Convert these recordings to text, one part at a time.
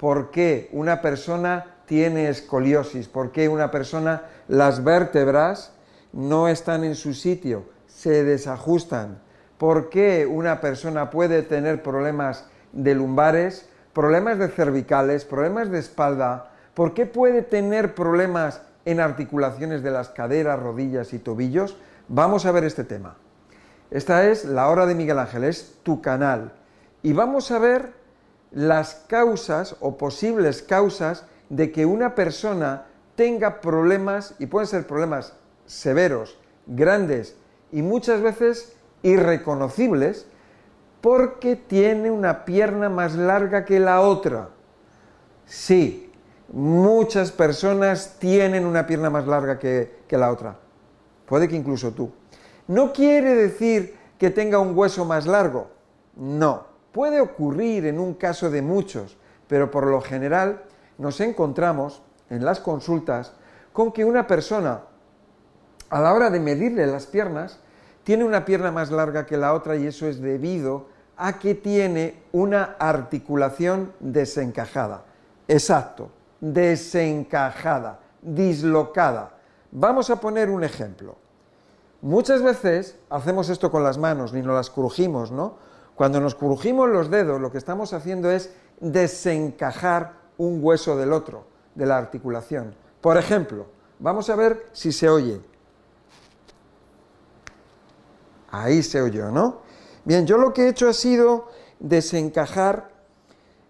por qué una persona tiene escoliosis, por qué una persona las vértebras no están en su sitio, se desajustan, por qué una persona puede tener problemas de lumbares, problemas de cervicales, problemas de espalda, por qué puede tener problemas en articulaciones de las caderas, rodillas y tobillos. Vamos a ver este tema. Esta es la hora de Miguel Ángel, es tu canal. Y vamos a ver las causas o posibles causas de que una persona tenga problemas, y pueden ser problemas severos, grandes y muchas veces irreconocibles, porque tiene una pierna más larga que la otra. Sí, muchas personas tienen una pierna más larga que, la otra. Puede que incluso tú. No quiere decir que tenga un hueso más largo. No. Puede ocurrir en un caso de muchos, pero por lo general nos encontramos en las consultas con que una persona, a la hora de medirle las piernas, tiene una pierna más larga que la otra y eso es debido a que tiene una articulación desencajada. Exacto, desencajada, dislocada. Vamos a poner un ejemplo. Muchas veces hacemos esto con las manos, ni nos las crujimos, ¿no? Cuando nos crujimos los dedos, lo que estamos haciendo es desencajar un hueso del otro, de la articulación. Por ejemplo, vamos a ver si se oye. Ahí se oyó, ¿no? Bien, yo lo que he hecho ha sido desencajar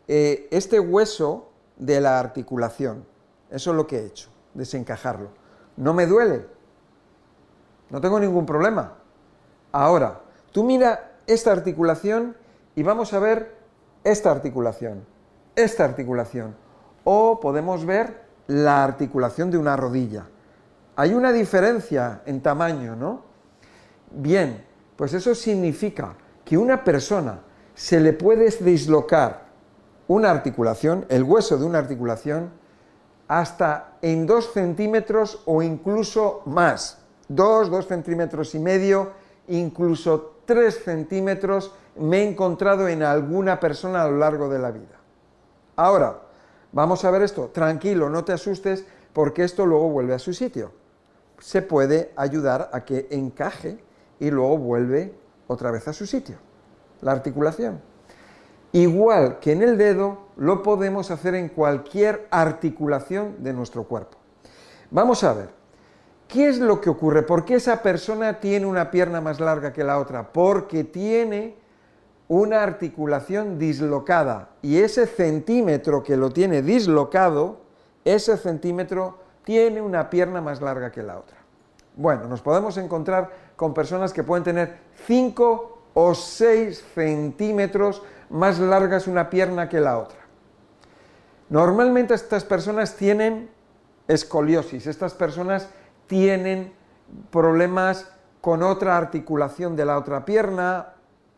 eh, este hueso de la articulación. Eso es lo que he hecho, desencajarlo. No me duele, no tengo ningún problema. Ahora, tú mira esta articulación y vamos a ver esta articulación, esta articulación. O podemos ver la articulación de una rodilla. Hay una diferencia en tamaño, ¿no? Bien, pues eso significa que una persona se le puede dislocar una articulación, el hueso de una articulación, hasta en dos centímetros o incluso más. Dos, dos centímetros y medio, incluso 3 centímetros me he encontrado en alguna persona a lo largo de la vida. Ahora, vamos a ver esto. Tranquilo, no te asustes porque esto luego vuelve a su sitio. Se puede ayudar a que encaje y luego vuelve otra vez a su sitio. La articulación. Igual que en el dedo, lo podemos hacer en cualquier articulación de nuestro cuerpo. Vamos a ver. ¿Qué es lo que ocurre? ¿Por qué esa persona tiene una pierna más larga que la otra? Porque tiene una articulación dislocada y ese centímetro que lo tiene dislocado, ese centímetro tiene una pierna más larga que la otra. Bueno, nos podemos encontrar con personas que pueden tener 5 o 6 centímetros más largas una pierna que la otra. Normalmente estas personas tienen escoliosis, estas personas tienen problemas con otra articulación de la otra pierna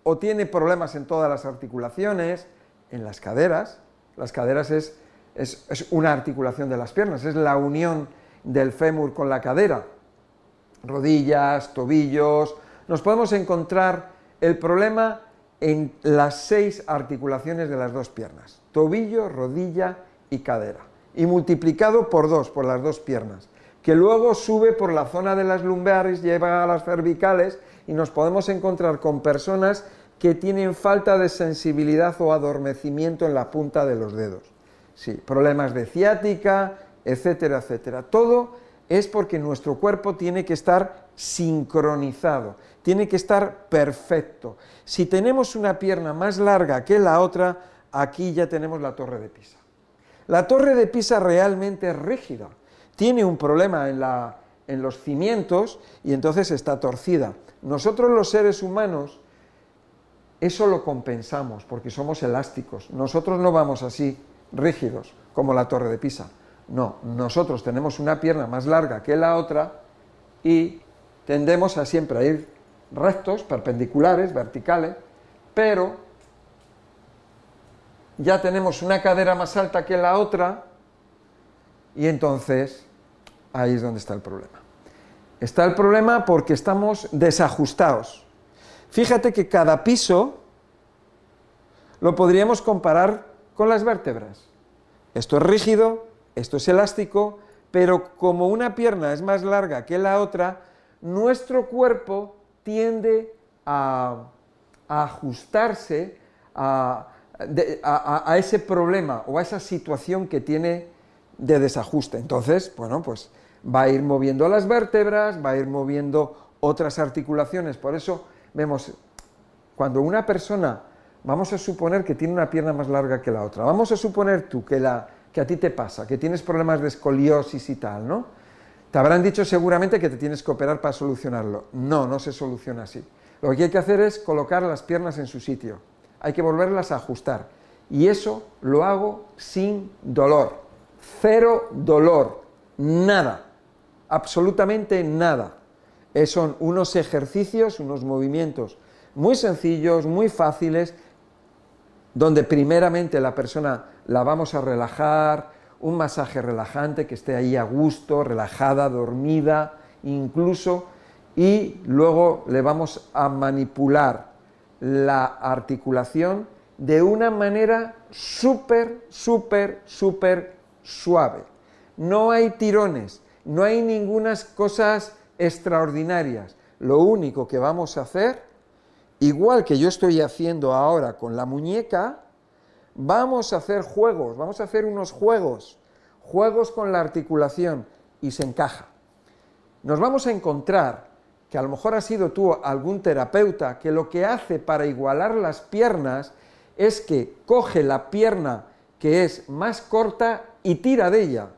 o tiene problemas en todas las articulaciones, en las caderas. Las caderas es, es, una articulación de las piernas, es la unión del fémur con la cadera. Rodillas, tobillos. Nos podemos encontrar el problema en las seis articulaciones de las dos piernas. Tobillo, rodilla y cadera. Y multiplicado por dos, por las dos piernas que luego sube por la zona de las lumbares, lleva a las cervicales y nos podemos encontrar con personas que tienen falta de sensibilidad o adormecimiento en la punta de los dedos. Sí, problemas de ciática, etcétera, etcétera. Todo es porque nuestro cuerpo tiene que estar sincronizado, tiene que estar perfecto. Si tenemos una pierna más larga que la otra, aquí ya tenemos la torre de Pisa. La torre de Pisa realmente es rígida tiene un problema en, los cimientos y entonces está torcida. Nosotros los seres humanos eso lo compensamos porque somos elásticos. Nosotros no vamos así rígidos como la torre de Pisa. No, nosotros tenemos una pierna más larga que la otra y tendemos a siempre a ir rectos, perpendiculares, verticales, pero ya tenemos una cadera más alta que la otra y entonces ahí es donde está el problema. Está el problema porque estamos desajustados. Fíjate que cada piso lo podríamos comparar con las vértebras. Esto es rígido, esto es elástico, pero como una pierna es más larga que la otra, nuestro cuerpo tiende a, ajustarse a, ese problema o a esa situación que tiene de desajuste. Entonces, bueno, pues va a ir moviendo las vértebras, va a ir moviendo otras articulaciones. Por eso vemos, cuando una persona, vamos a suponer que tiene una pierna más larga que la otra, vamos a suponer tú que, la, que a ti te pasa, que tienes problemas de escoliosis y tal, ¿no? Te habrán dicho seguramente que te tienes que operar para solucionarlo. No, no se soluciona así. Lo que hay que hacer es colocar las piernas en su sitio. Hay que volverlas a ajustar. Y eso lo hago sin dolor. Cero dolor. Nada. Absolutamente nada. Son unos ejercicios, unos movimientos muy sencillos, muy fáciles, donde primeramente la persona la vamos a relajar, un masaje relajante, que esté ahí a gusto, relajada, dormida, incluso, y luego le vamos a manipular la articulación de una manera súper, súper, súper suave. No hay tirones, no hay ninguna cosas extraordinarias. Lo único que vamos a hacer, igual que yo estoy haciendo ahora con la muñeca, vamos a hacer juegos, vamos a hacer unos juegos, juegos con la articulación y se encaja. Nos vamos a encontrar que a lo mejor ha sido tú algún terapeuta que lo que hace para igualar las piernas es que coge la pierna que es más corta y tira de ella.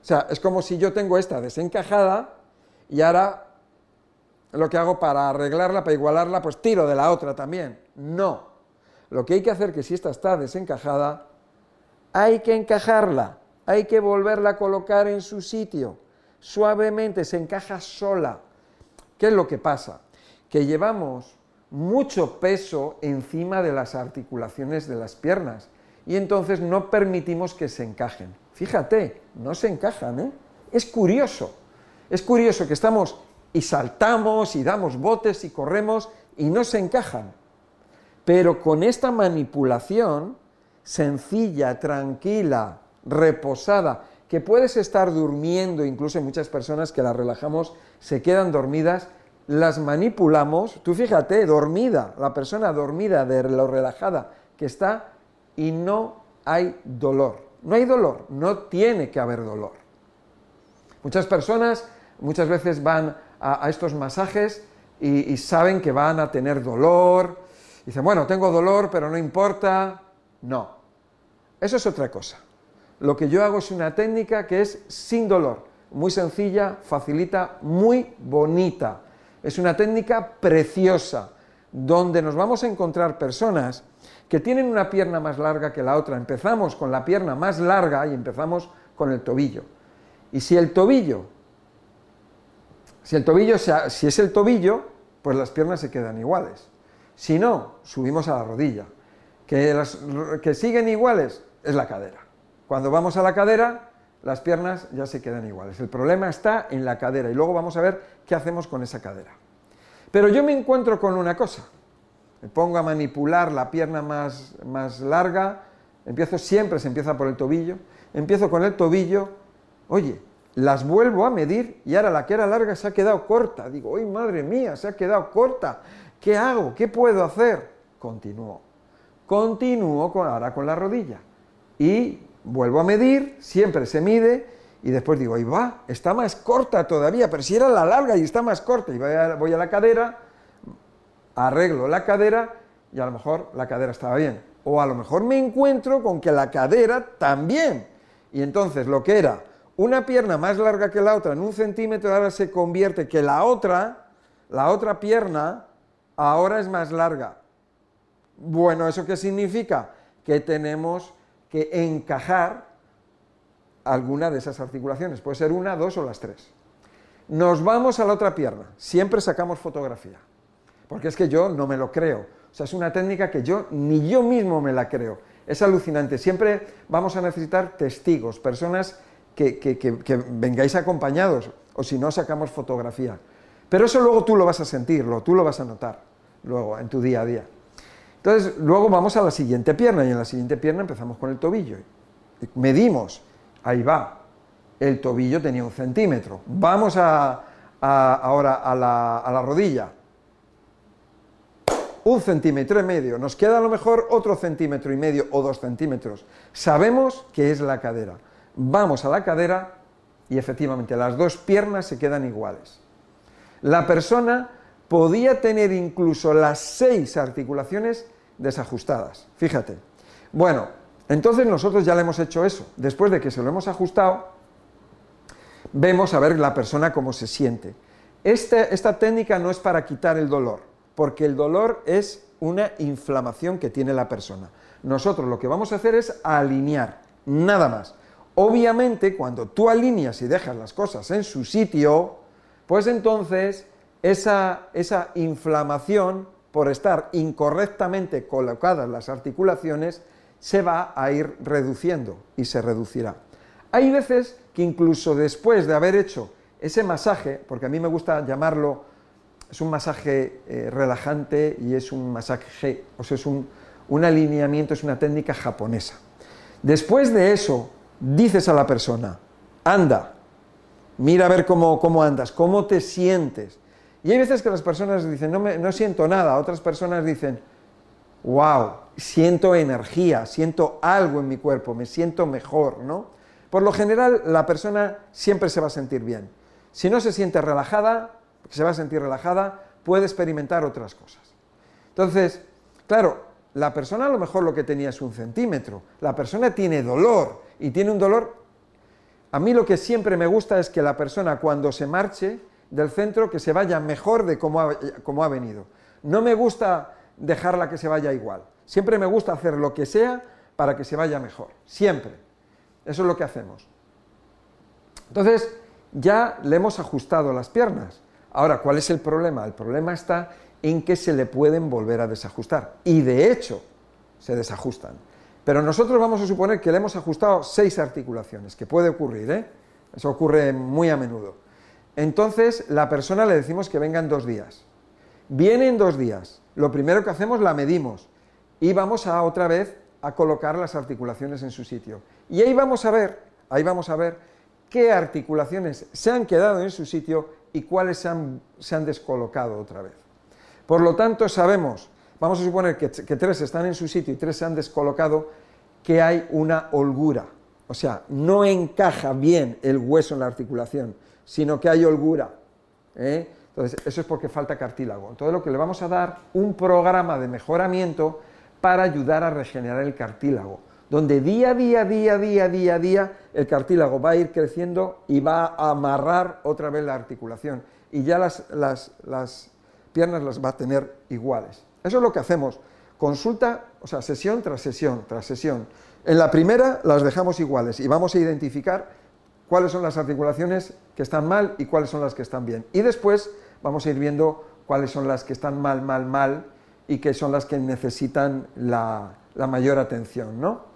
O sea, es como si yo tengo esta desencajada y ahora lo que hago para arreglarla, para igualarla, pues tiro de la otra también. No. Lo que hay que hacer que si esta está desencajada, hay que encajarla, hay que volverla a colocar en su sitio. Suavemente se encaja sola. ¿Qué es lo que pasa? Que llevamos mucho peso encima de las articulaciones de las piernas y entonces no permitimos que se encajen. Fíjate, no se encajan, ¿eh? Es curioso. Es curioso que estamos y saltamos y damos botes y corremos y no se encajan. Pero con esta manipulación sencilla, tranquila, reposada, que puedes estar durmiendo, incluso muchas personas que las relajamos, se quedan dormidas, las manipulamos, tú fíjate, dormida, la persona dormida de lo relajada que está y no hay dolor. No hay dolor, no tiene que haber dolor. Muchas personas muchas veces van a, estos masajes y, saben que van a tener dolor. Dicen, bueno, tengo dolor, pero no importa. No, eso es otra cosa. Lo que yo hago es una técnica que es sin dolor, muy sencilla, facilita, muy bonita. Es una técnica preciosa, donde nos vamos a encontrar personas que tienen una pierna más larga que la otra. Empezamos con la pierna más larga y empezamos con el tobillo. Y si el tobillo si el tobillo, si es el tobillo, pues las piernas se quedan iguales. Si no, subimos a la rodilla. Que, que siguen iguales es la cadera. Cuando vamos a la cadera, las piernas ya se quedan iguales. El problema está en la cadera y luego vamos a ver qué hacemos con esa cadera. Pero yo me encuentro con una cosa. Me pongo a manipular la pierna más, más larga, empiezo siempre, se empieza por el tobillo, empiezo con el tobillo, oye, las vuelvo a medir y ahora la que era larga se ha quedado corta. Digo, ¡ay madre mía! Se ha quedado corta. ¿Qué hago? ¿Qué puedo hacer? Continúo. Continúo con, ahora con la rodilla. Y vuelvo a medir, siempre se mide, y después digo, ahí va, está más corta todavía, pero si era la larga y está más corta, y voy a, voy a la cadera, arreglo la cadera, y a lo mejor la cadera estaba bien. O a lo mejor me encuentro con que la cadera también. Y entonces lo que era una pierna más larga que la otra en un centímetro ahora se convierte que la otra, la otra pierna, ahora es más larga. Bueno, ¿eso qué significa? Que tenemos que encajar alguna de esas articulaciones. Puede ser una, dos o las tres. Nos vamos a la otra pierna. Siempre sacamos fotografía. Porque es que yo no me lo creo. O sea, es una técnica que yo ni yo mismo me la creo. Es alucinante. Siempre vamos a necesitar testigos, personas que, vengáis acompañados, o si no, sacamos fotografía. Pero eso luego tú lo vas a sentirlo, tú lo vas a notar, luego, en tu día a día. Entonces, luego vamos a la siguiente pierna, y en la siguiente pierna empezamos con el tobillo. medimos, ahí va, el tobillo tenía un centímetro. Vamos a, ahora a la, a la rodilla, un centímetro y medio, nos queda a lo mejor otro centímetro y medio o dos centímetros. Sabemos que es la cadera. Vamos a la cadera y efectivamente las dos piernas se quedan iguales. La persona podía tener incluso las seis articulaciones desajustadas. Fíjate. Bueno, entonces nosotros ya le hemos hecho eso. Después de que se lo hemos ajustado, vemos a ver la persona cómo se siente. Este, esta técnica no es para quitar el dolor porque el dolor es una inflamación que tiene la persona. Nosotros lo que vamos a hacer es alinear, nada más. Obviamente, cuando tú alineas y dejas las cosas en su sitio, pues entonces esa, esa inflamación, por estar incorrectamente colocadas las articulaciones, se va a ir reduciendo y se reducirá. Hay veces que incluso después de haber hecho ese masaje, porque a mí me gusta llamarlo es un masaje eh, relajante y es un masaje, o sea, es un, alineamiento, es una técnica japonesa. Después de eso, dices a la persona, anda, mira a ver cómo, cómo andas, cómo te sientes. Y hay veces que las personas dicen, no, me, no siento nada, otras personas dicen, wow, siento energía, siento algo en mi cuerpo, me siento mejor, ¿no? Por lo general, la persona siempre se va a sentir bien. Si no se siente relajada, se va a sentir relajada, puede experimentar otras cosas. Entonces, claro, la persona a lo mejor lo que tenía es un centímetro, la persona tiene dolor y tiene un dolor... A mí lo que siempre me gusta es que la persona cuando se marche del centro, que se vaya mejor de cómo ha, ha venido. No me gusta dejarla que se vaya igual. Siempre me gusta hacer lo que sea para que se vaya mejor. Siempre. Eso es lo que hacemos. Entonces, ya le hemos ajustado las piernas. Ahora, ¿cuál es el problema? El problema está en que se le pueden volver a desajustar. Y de hecho, se desajustan. Pero nosotros vamos a suponer que le hemos ajustado seis articulaciones, que puede ocurrir, ¿eh? Eso ocurre muy a menudo. Entonces, la persona le decimos que venga en dos días. Viene en dos días. Lo primero que hacemos, la medimos. Y vamos a otra vez a colocar las articulaciones en su sitio. Y ahí vamos a ver, ahí vamos a ver qué articulaciones se han quedado en su sitio y cuáles se han, descolocado otra vez. Por lo tanto, sabemos, vamos a suponer que, que tres están en su sitio y tres se han descolocado, que hay una holgura. O sea, no encaja bien el hueso en la articulación, sino que hay holgura. ¿eh? Entonces, eso es porque falta cartílago. Entonces, lo que le vamos a dar, un programa de mejoramiento para ayudar a regenerar el cartílago donde día a día, día a día, día a día, el cartílago va a ir creciendo y va a amarrar otra vez la articulación. Y ya las, piernas las va a tener iguales. Eso es lo que hacemos. Consulta, o sea, sesión tras sesión, tras sesión. En la primera las dejamos iguales y vamos a identificar cuáles son las articulaciones que están mal y cuáles son las que están bien. Y después vamos a ir viendo cuáles son las que están mal, mal, mal y que son las que necesitan la, la mayor atención, ¿no?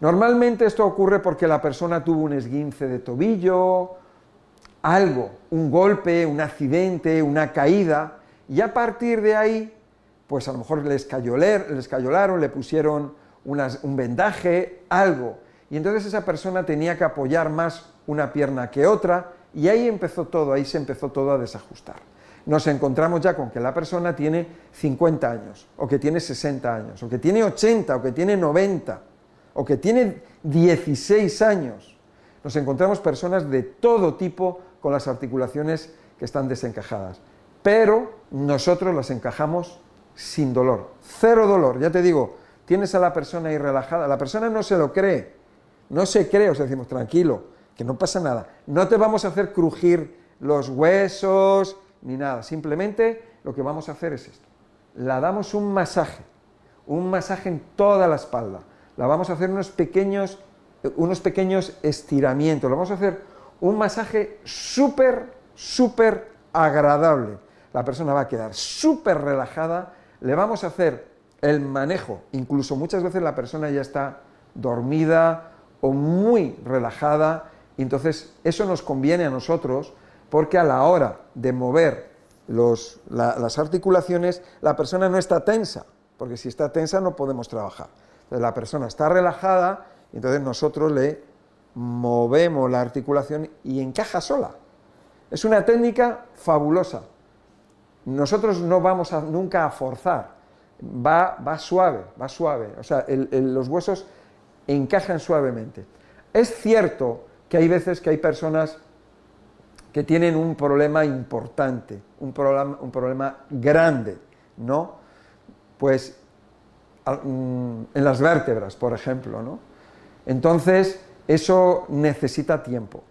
Normalmente esto ocurre porque la persona tuvo un esguince de tobillo, algo, un golpe, un accidente, una caída, y a partir de ahí, pues a lo mejor les, cayolaron, le pusieron un vendaje, algo. Y entonces esa persona tenía que apoyar más una pierna que otra, y ahí empezó todo, ahí se empezó todo a desajustar. Nos encontramos ya con que la persona tiene 50 años, o que tiene 60 años, o que tiene 80, o que tiene 90 o que tiene 16 años. Nos encontramos personas de todo tipo con las articulaciones que están desencajadas. Pero nosotros las encajamos sin dolor, cero dolor. Ya te digo, tienes a la persona ahí relajada, la persona no se lo cree, no se cree, os decimos, tranquilo, que no pasa nada. No te vamos a hacer crujir los huesos ni nada, simplemente lo que vamos a hacer es esto. La damos un masaje, un masaje en toda la espalda la vamos a hacer unos pequeños, unos pequeños estiramientos, la vamos a hacer un masaje súper, súper agradable. La persona va a quedar súper relajada, le vamos a hacer el manejo, incluso muchas veces la persona ya está dormida o muy relajada, entonces eso nos conviene a nosotros porque a la hora de mover las articulaciones la persona no está tensa, porque si está tensa no podemos trabajar la persona está relajada Entonces nosotros le movemos la articulación y encaja sola. Es una técnica fabulosa. Nosotros no vamos nunca a forzar, va, va, suave, va suave. O sea, los huesos encajan suavemente. Es cierto que hay veces que hay personas que tienen un problema importante, un problema, un problema grande, ¿no? Pues en las vértebras, por ejemplo, ¿no? Entonces, eso necesita tiempo.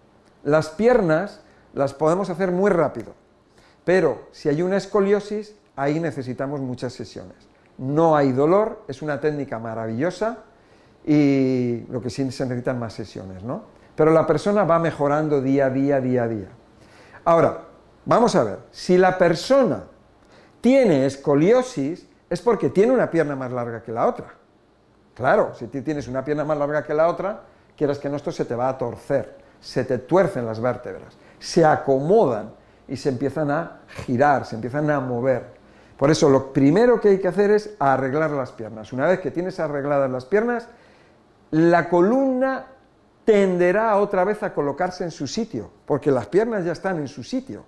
Las piernas las podemos hacer muy rápido, pero si hay una escoliosis, ahí necesitamos muchas sesiones. No hay dolor, es una técnica maravillosa y lo que sí se necesitan más sesiones, ¿no? Pero la persona va mejorando día a día, día a día. Ahora, vamos a ver, si la persona tiene escoliosis es porque tiene una pierna más larga que la otra. Claro, si tienes una pierna más larga que la otra, quieras que no, esto se te va a torcer, se te tuercen las vértebras, se acomodan y se empiezan a girar, se empiezan a mover. Por eso lo primero que hay que hacer es arreglar las piernas. Una vez que tienes arregladas las piernas, la columna tenderá otra vez a colocarse en su sitio, porque las piernas ya están en su sitio,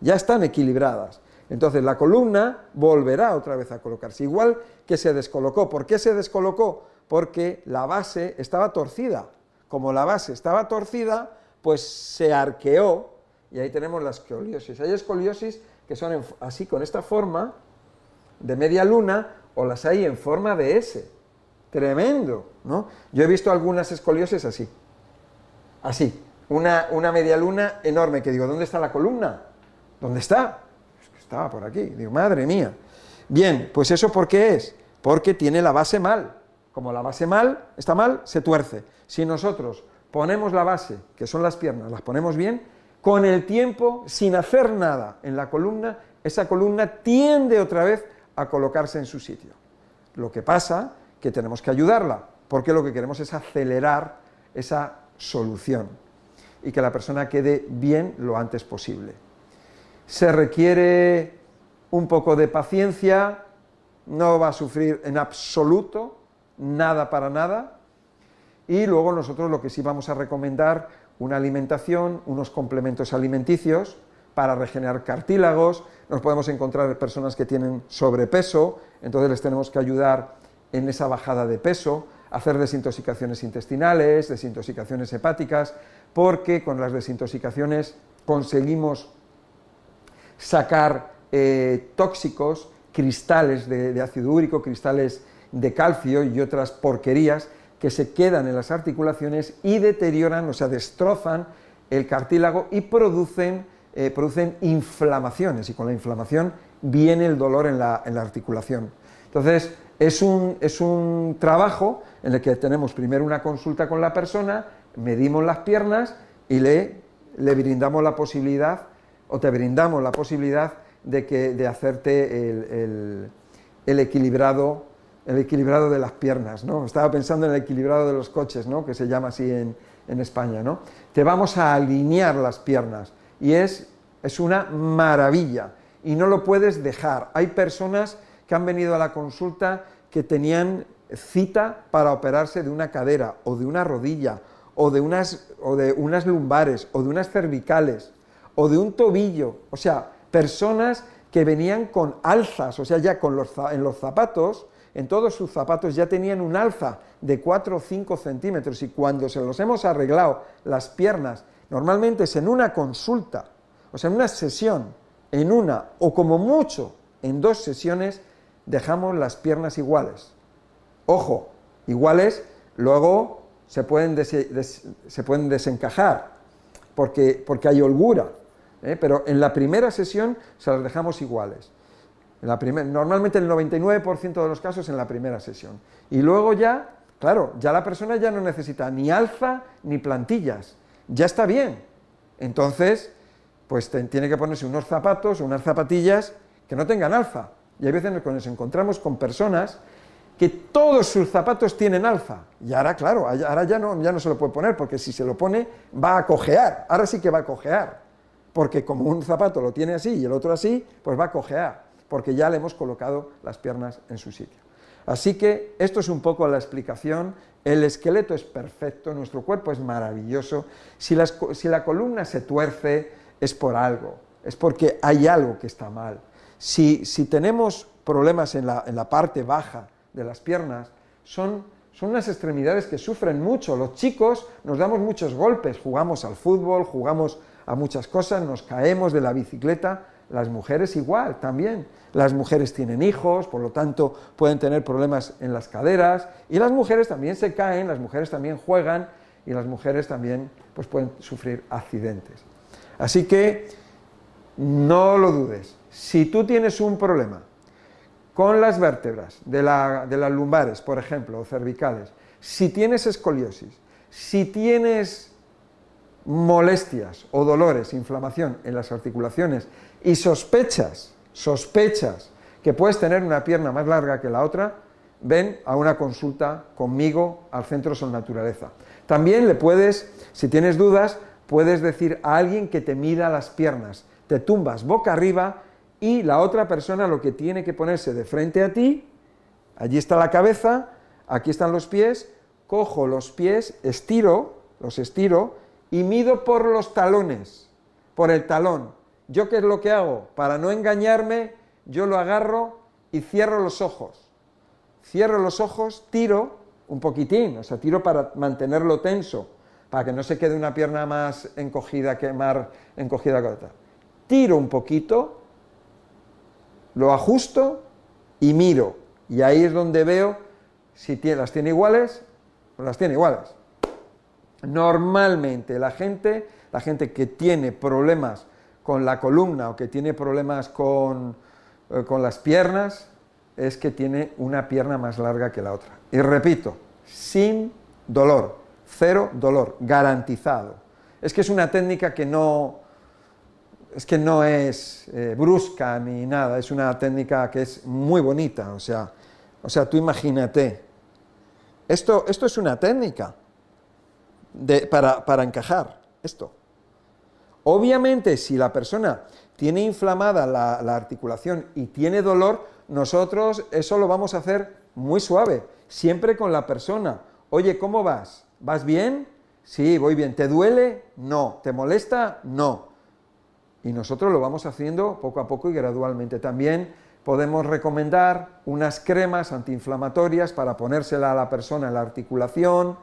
ya están equilibradas. Entonces la columna volverá otra vez a colocarse, igual que se descolocó. ¿Por qué se descolocó? Porque la base estaba torcida. Como la base estaba torcida, pues se arqueó y ahí tenemos la escoliosis. Hay escoliosis que son así con esta forma de media luna o las hay en forma de S. Tremendo, ¿no? Yo he visto algunas escoliosis así. Así. Una, una media luna enorme que digo, ¿dónde está la columna? ¿Dónde está? Estaba por aquí. Digo, madre mía. Bien, pues eso ¿por qué es? Porque tiene la base mal. Como la base mal, está mal, se tuerce. Si nosotros ponemos la base, que son las piernas, las ponemos bien, con el tiempo, sin hacer nada en la columna, esa columna tiende otra vez a colocarse en su sitio. Lo que pasa que tenemos que ayudarla, porque lo que queremos es acelerar esa solución y que la persona quede bien lo antes posible. Se requiere un poco de paciencia, no va a sufrir en absoluto nada para nada, y luego nosotros lo que sí vamos a recomendar, una alimentación, unos complementos alimenticios para regenerar cartílagos, nos podemos encontrar personas que tienen sobrepeso, entonces les tenemos que ayudar en esa bajada de peso, hacer desintoxicaciones intestinales, desintoxicaciones hepáticas, porque con las desintoxicaciones conseguimos sacar eh, tóxicos, cristales de, ácido úrico, cristales de calcio y otras porquerías que se quedan en las articulaciones y deterioran, o sea, destrozan el cartílago y producen, eh, producen inflamaciones, y con la inflamación viene el dolor en la, en la articulación. Entonces, es un, es un trabajo en el que tenemos primero una consulta con la persona, medimos las piernas y le, le brindamos la posibilidad, o te brindamos la posibilidad de, que, de hacerte el, el, equilibrado, el equilibrado de las piernas, ¿no? Estaba pensando en el equilibrado de los coches, ¿no? Que se llama así en, en España, ¿no? Te vamos a alinear las piernas y es, es una maravilla y no lo puedes dejar. Hay personas que han venido a la consulta que tenían cita para operarse de una cadera o de una rodilla o de unas, o de unas lumbares o de unas cervicales o de un tobillo. O sea, personas que venían con alzas, o sea, ya con los, en los zapatos, en todos sus zapatos ya tenían un alza de 4 o 5 centímetros y cuando se los hemos arreglado las piernas, normalmente es en una consulta, o sea, en una sesión, en una o como mucho en dos sesiones, dejamos las piernas iguales. Ojo, iguales, luego se pueden, se pueden desencajar porque, porque hay holgura, ¿eh? pero en la primera sesión se las dejamos iguales. Normalmente el 99% de los casos en la primera sesión. Y luego ya, claro, ya la persona ya no necesita ni alza ni plantillas, ya está bien. Entonces, pues tiene que ponerse unos zapatos o unas zapatillas que no tengan alza. Y hay veces nos encontramos con personas que todos sus zapatos tienen alza. Y ahora, claro, ahora ya no, ya no se lo puede poner, porque si se lo pone va a cojear. Ahora sí que va a cojear. Porque como un zapato lo tiene así y el otro así, pues va a cojear, porque ya le hemos colocado las piernas en su sitio. Así que esto es un poco la explicación El esqueleto es perfecto, nuestro cuerpo es maravilloso. Si, la columna se tuerce es por algo, es porque hay algo que está mal. Si, tenemos problemas en la, parte baja de las piernas, son, son unas extremidades que sufren mucho. Los chicos nos damos muchos golpes, jugamos al fútbol, jugamos a muchas cosas, nos caemos de la bicicleta, las mujeres igual también. Las mujeres tienen hijos, por lo tanto pueden tener problemas en las caderas y las mujeres también se caen, las mujeres también juegan y las mujeres también pues, pueden sufrir accidentes. Así que no lo dudes. Si tú tienes un problema con las vértebras de, las lumbares, por ejemplo, o cervicales, si tienes escoliosis, si tienes molestias o dolores, inflamación en las articulaciones y sospechas, sospechas que puedes tener una pierna más larga que la otra, ven a una consulta conmigo al Centro Son Naturaleza. También le puedes, si tienes dudas, puedes decir a alguien que te mida las piernas. Te tumbas boca arriba y la otra persona lo que tiene que ponerse de frente a ti, allí está la cabeza, aquí están los pies, cojo los pies, estiro, los estiro y mido por los talones, por el talón. ¿Yo qué es lo que hago? Para no engañarme, yo lo agarro y cierro los ojos. Cierro los ojos, tiro un poquitín, o sea, tiro para mantenerlo tenso, para que no se quede una pierna más encogida que más encogida que otra. Tiro un poquito, lo ajusto y miro. Y ahí es donde veo si las tiene iguales o las tiene iguales. Normalmente la gente, la gente que tiene problemas con la columna o que tiene problemas con, eh, con las piernas, es que tiene una pierna más larga que la otra. Y repito, sin dolor, cero dolor, garantizado. Es que es una técnica que no es que no es eh, brusca ni nada, es una técnica que es muy bonita, o sea, o sea tú imagínate. Esto, esto es una técnica para, encajar esto. Obviamente, si la persona tiene inflamada la, la, articulación y tiene dolor, nosotros eso lo vamos a hacer muy suave, siempre con la persona. Oye, ¿cómo vas? ¿Vas bien? Sí, voy bien. ¿Te duele? No. ¿Te molesta? No. Y nosotros lo vamos haciendo poco a poco y gradualmente. También podemos recomendar unas cremas antiinflamatorias para ponérsela a la persona en la articulación,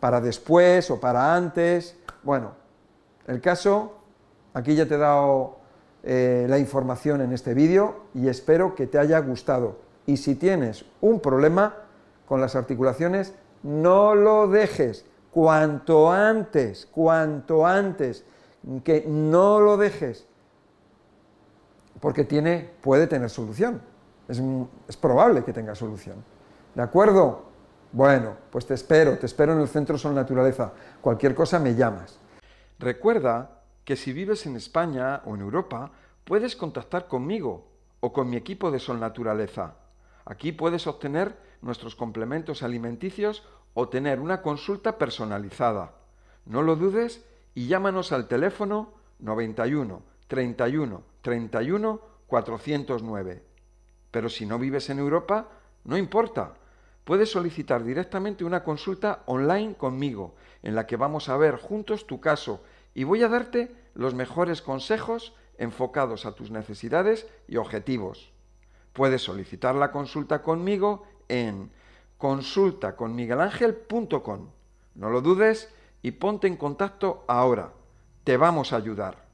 para después o para antes. Bueno, el caso, aquí ya te he dado eh, la información en este vídeo y espero que te haya gustado. Y si tienes un problema con las articulaciones, no lo dejes. Cuanto antes, cuanto antes, que no lo dejes, porque tiene, puede tener solución. Es, es probable que tenga solución. ¿De acuerdo? Bueno, pues te espero, te espero en el Centro Sol Naturaleza. Cualquier cosa me llamas. Recuerda que si vives en España o en Europa, puedes contactar conmigo o con mi equipo de Sol Naturaleza. Aquí puedes obtener nuestros complementos alimenticios o tener una consulta personalizada. No lo dudes y llámanos al teléfono 91 31 31 409. Pero si no vives en Europa, no importa puedes solicitar directamente una consulta online conmigo, en la que vamos a ver juntos tu caso y voy a darte los mejores consejos enfocados a tus necesidades y objetivos. Puedes solicitar la consulta conmigo en consultaconmiguelangel.com. No lo dudes y ponte en contacto ahora. Te vamos a ayudar.